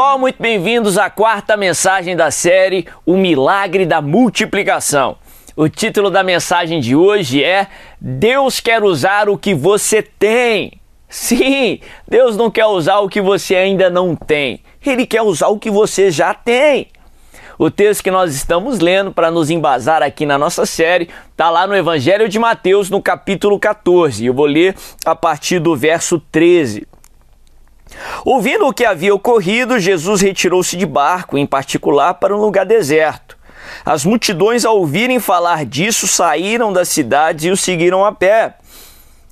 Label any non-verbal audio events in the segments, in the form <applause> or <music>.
Pessoal, muito bem-vindos à quarta mensagem da série O Milagre da Multiplicação. O título da mensagem de hoje é Deus quer usar o que você tem. Sim, Deus não quer usar o que você ainda não tem, Ele quer usar o que você já tem. O texto que nós estamos lendo para nos embasar aqui na nossa série está lá no Evangelho de Mateus, no capítulo 14. Eu vou ler a partir do verso 13. Ouvindo o que havia ocorrido, Jesus retirou-se de barco, em particular para um lugar deserto. As multidões, ao ouvirem falar disso, saíram das cidades e o seguiram a pé.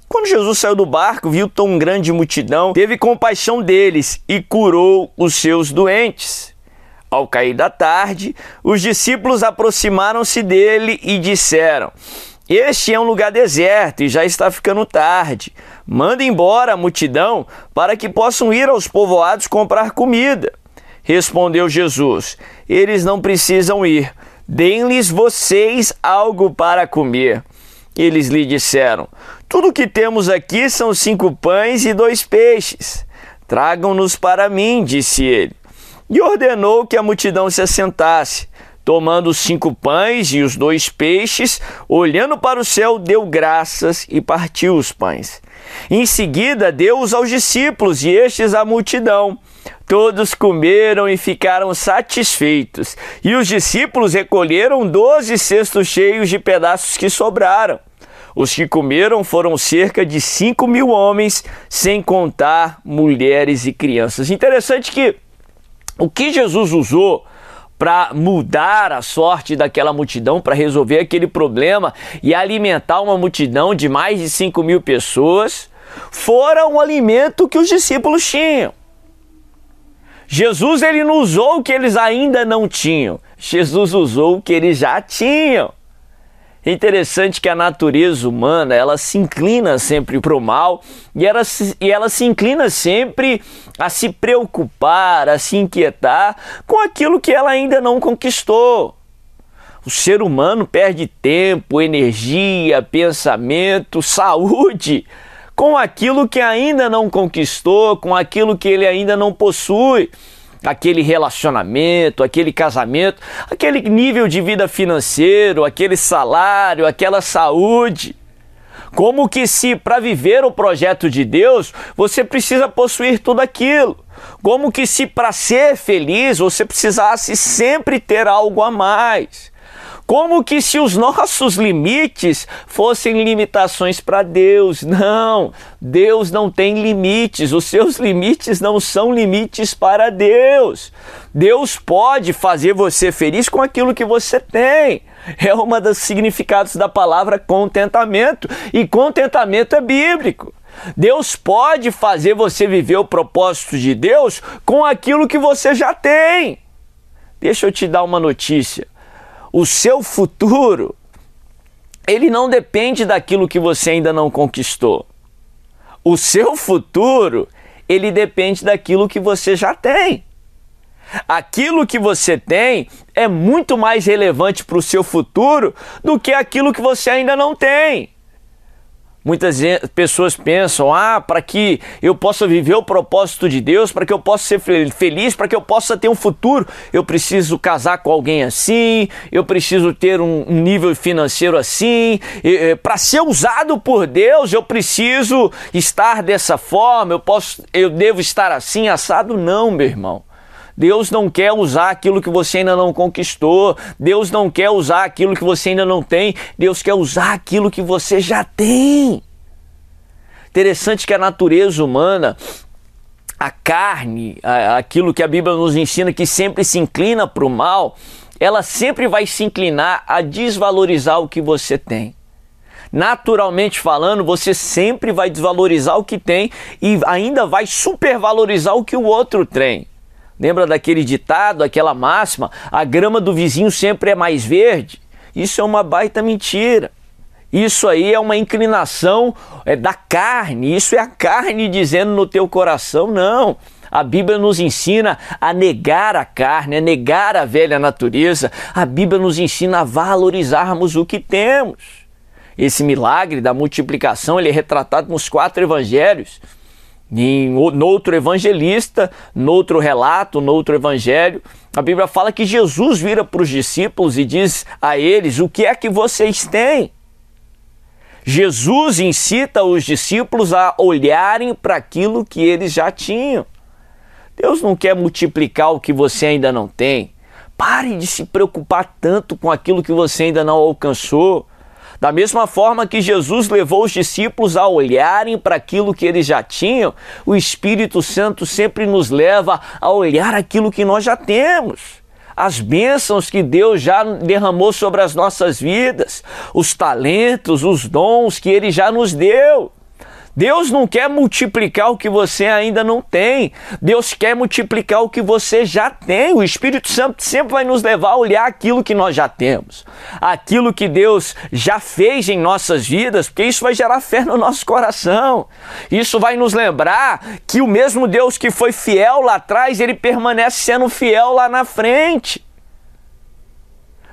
Quando Jesus saiu do barco, viu tão grande multidão, teve compaixão deles e curou os seus doentes. Ao cair da tarde, os discípulos aproximaram-se dele e disseram: Este é um lugar deserto e já está ficando tarde. Manda embora a multidão para que possam ir aos povoados comprar comida. Respondeu Jesus: Eles não precisam ir. Deem-lhes vocês algo para comer. Eles lhe disseram: Tudo o que temos aqui são cinco pães e dois peixes. Tragam-nos para mim, disse ele e ordenou que a multidão se assentasse. Tomando cinco pães e os dois peixes, olhando para o céu, deu graças e partiu os pães. Em seguida, deu-os aos discípulos e estes à multidão. Todos comeram e ficaram satisfeitos. E os discípulos recolheram doze cestos cheios de pedaços que sobraram. Os que comeram foram cerca de cinco mil homens, sem contar mulheres e crianças. Interessante que o que Jesus usou para mudar a sorte daquela multidão, para resolver aquele problema e alimentar uma multidão de mais de 5 mil pessoas, fora um alimento que os discípulos tinham. Jesus ele não usou o que eles ainda não tinham, Jesus usou o que eles já tinham. É interessante que a natureza humana ela se inclina sempre para o mal e ela, se, e ela se inclina sempre a se preocupar, a se inquietar com aquilo que ela ainda não conquistou. O ser humano perde tempo, energia, pensamento, <laughs> saúde com aquilo que ainda não conquistou, com aquilo que ele ainda não possui aquele relacionamento, aquele casamento, aquele nível de vida financeiro, aquele salário, aquela saúde. Como que se para viver o projeto de Deus, você precisa possuir tudo aquilo. Como que se para ser feliz, você precisasse sempre ter algo a mais. Como que se os nossos limites fossem limitações para Deus. Não, Deus não tem limites, os seus limites não são limites para Deus. Deus pode fazer você feliz com aquilo que você tem. É uma dos significados da palavra contentamento, e contentamento é bíblico. Deus pode fazer você viver o propósito de Deus com aquilo que você já tem. Deixa eu te dar uma notícia o seu futuro, ele não depende daquilo que você ainda não conquistou. O seu futuro, ele depende daquilo que você já tem. Aquilo que você tem é muito mais relevante para o seu futuro do que aquilo que você ainda não tem. Muitas pessoas pensam: ah, para que eu possa viver o propósito de Deus, para que eu possa ser feliz, para que eu possa ter um futuro, eu preciso casar com alguém assim, eu preciso ter um nível financeiro assim. Para ser usado por Deus, eu preciso estar dessa forma, eu, posso, eu devo estar assim, assado. Não, meu irmão. Deus não quer usar aquilo que você ainda não conquistou. Deus não quer usar aquilo que você ainda não tem. Deus quer usar aquilo que você já tem. Interessante que a natureza humana, a carne, aquilo que a Bíblia nos ensina que sempre se inclina para o mal, ela sempre vai se inclinar a desvalorizar o que você tem. Naturalmente falando, você sempre vai desvalorizar o que tem e ainda vai supervalorizar o que o outro tem. Lembra daquele ditado, aquela máxima? A grama do vizinho sempre é mais verde? Isso é uma baita mentira. Isso aí é uma inclinação é, da carne, isso é a carne dizendo no teu coração, não. A Bíblia nos ensina a negar a carne, a negar a velha natureza. A Bíblia nos ensina a valorizarmos o que temos. Esse milagre da multiplicação ele é retratado nos quatro evangelhos. Em outro evangelista, noutro relato, noutro evangelho, a Bíblia fala que Jesus vira para os discípulos e diz a eles: O que é que vocês têm? Jesus incita os discípulos a olharem para aquilo que eles já tinham. Deus não quer multiplicar o que você ainda não tem. Pare de se preocupar tanto com aquilo que você ainda não alcançou. Da mesma forma que Jesus levou os discípulos a olharem para aquilo que eles já tinham, o Espírito Santo sempre nos leva a olhar aquilo que nós já temos. As bênçãos que Deus já derramou sobre as nossas vidas, os talentos, os dons que Ele já nos deu. Deus não quer multiplicar o que você ainda não tem. Deus quer multiplicar o que você já tem. O Espírito Santo sempre vai nos levar a olhar aquilo que nós já temos, aquilo que Deus já fez em nossas vidas, porque isso vai gerar fé no nosso coração. Isso vai nos lembrar que o mesmo Deus que foi fiel lá atrás, ele permanece sendo fiel lá na frente.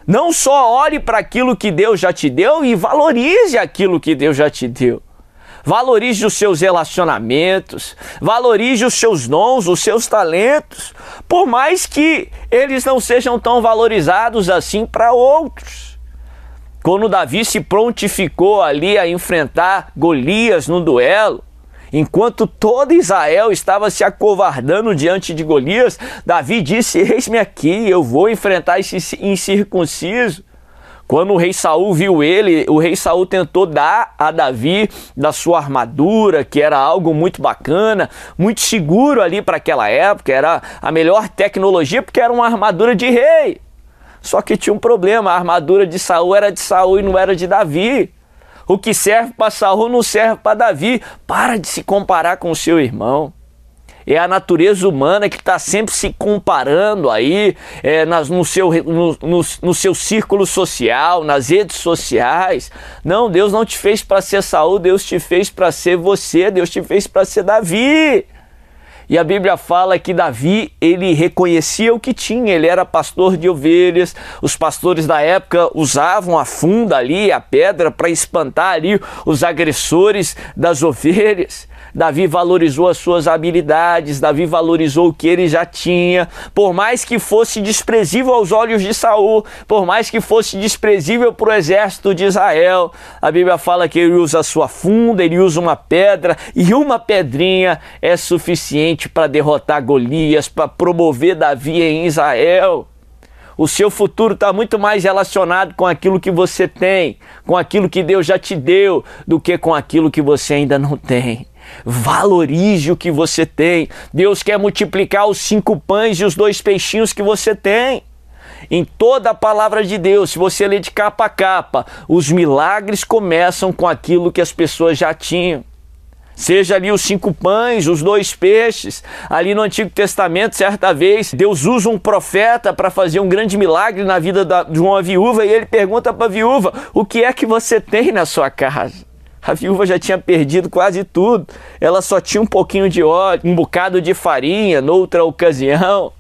Não só olhe para aquilo que Deus já te deu e valorize aquilo que Deus já te deu valorize os seus relacionamentos, valorize os seus dons, os seus talentos, por mais que eles não sejam tão valorizados assim para outros. Quando Davi se prontificou ali a enfrentar Golias no duelo, Enquanto todo Israel estava se acovardando diante de Golias, Davi disse: Eis-me aqui, eu vou enfrentar esse incircunciso. Quando o rei Saul viu ele, o rei Saul tentou dar a Davi da sua armadura, que era algo muito bacana, muito seguro ali para aquela época, era a melhor tecnologia porque era uma armadura de rei. Só que tinha um problema, a armadura de Saul era de Saul e não era de Davi. O que serve para Saul não serve para Davi. Para de se comparar com o seu irmão é a natureza humana que está sempre se comparando aí é, nas, no, seu, no, no, no, seu círculo social, nas redes sociais. Não, Deus não te fez para ser Saul, Deus te fez para ser você, Deus te fez para ser Davi. E a Bíblia fala que Davi, ele reconhecia o que tinha, ele era pastor de ovelhas. Os pastores da época usavam a funda ali, a pedra para espantar ali os agressores das ovelhas. Davi valorizou as suas habilidades, Davi valorizou o que ele já tinha, por mais que fosse desprezível aos olhos de Saul, por mais que fosse desprezível para o exército de Israel. A Bíblia fala que ele usa a sua funda, ele usa uma pedra, e uma pedrinha é suficiente para derrotar Golias, para promover Davi em Israel. O seu futuro está muito mais relacionado com aquilo que você tem, com aquilo que Deus já te deu, do que com aquilo que você ainda não tem. Valorize o que você tem. Deus quer multiplicar os cinco pães e os dois peixinhos que você tem. Em toda a palavra de Deus, se você ler de capa a capa, os milagres começam com aquilo que as pessoas já tinham. Seja ali os cinco pães, os dois peixes. Ali no Antigo Testamento, certa vez, Deus usa um profeta para fazer um grande milagre na vida da, de uma viúva e ele pergunta para a viúva: O que é que você tem na sua casa? A viúva já tinha perdido quase tudo. Ela só tinha um pouquinho de óleo, um bocado de farinha noutra ocasião.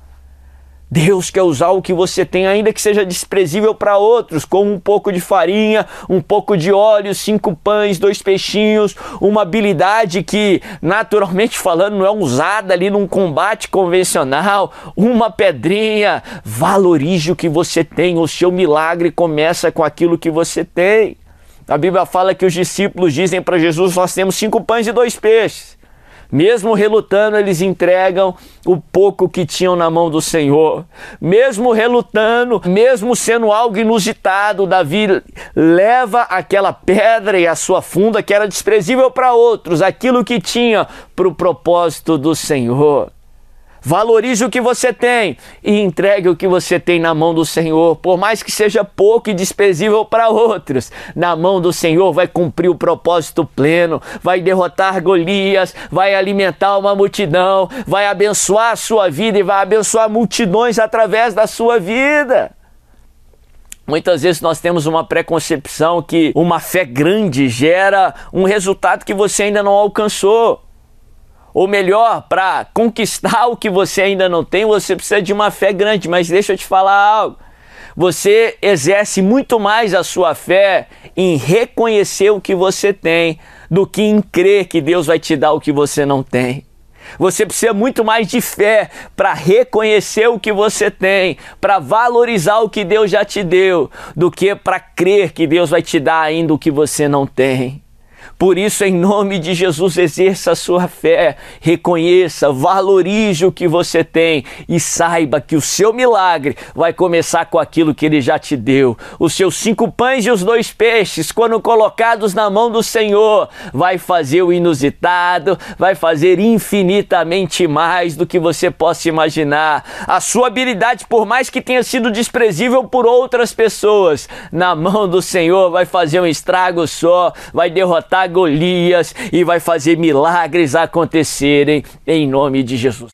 Deus quer usar o que você tem, ainda que seja desprezível para outros, como um pouco de farinha, um pouco de óleo, cinco pães, dois peixinhos, uma habilidade que, naturalmente falando, não é usada ali num combate convencional, uma pedrinha. Valorize o que você tem, o seu milagre começa com aquilo que você tem. A Bíblia fala que os discípulos dizem para Jesus: Nós temos cinco pães e dois peixes. Mesmo relutando, eles entregam o pouco que tinham na mão do Senhor. Mesmo relutando, mesmo sendo algo inusitado, Davi leva aquela pedra e a sua funda, que era desprezível para outros, aquilo que tinha para o propósito do Senhor. Valorize o que você tem e entregue o que você tem na mão do Senhor, por mais que seja pouco e desprezível para outros. Na mão do Senhor vai cumprir o propósito pleno, vai derrotar Golias, vai alimentar uma multidão, vai abençoar a sua vida e vai abençoar multidões através da sua vida. Muitas vezes nós temos uma preconcepção que uma fé grande gera um resultado que você ainda não alcançou. Ou melhor, para conquistar o que você ainda não tem, você precisa de uma fé grande. Mas deixa eu te falar algo. Você exerce muito mais a sua fé em reconhecer o que você tem do que em crer que Deus vai te dar o que você não tem. Você precisa muito mais de fé para reconhecer o que você tem, para valorizar o que Deus já te deu, do que para crer que Deus vai te dar ainda o que você não tem. Por isso, em nome de Jesus, exerça a sua fé, reconheça, valorize o que você tem e saiba que o seu milagre vai começar com aquilo que ele já te deu. Os seus cinco pães e os dois peixes, quando colocados na mão do Senhor, vai fazer o inusitado, vai fazer infinitamente mais do que você possa imaginar. A sua habilidade, por mais que tenha sido desprezível por outras pessoas, na mão do Senhor vai fazer um estrago só, vai derrotar Golias e vai fazer milagres acontecerem em nome de Jesus.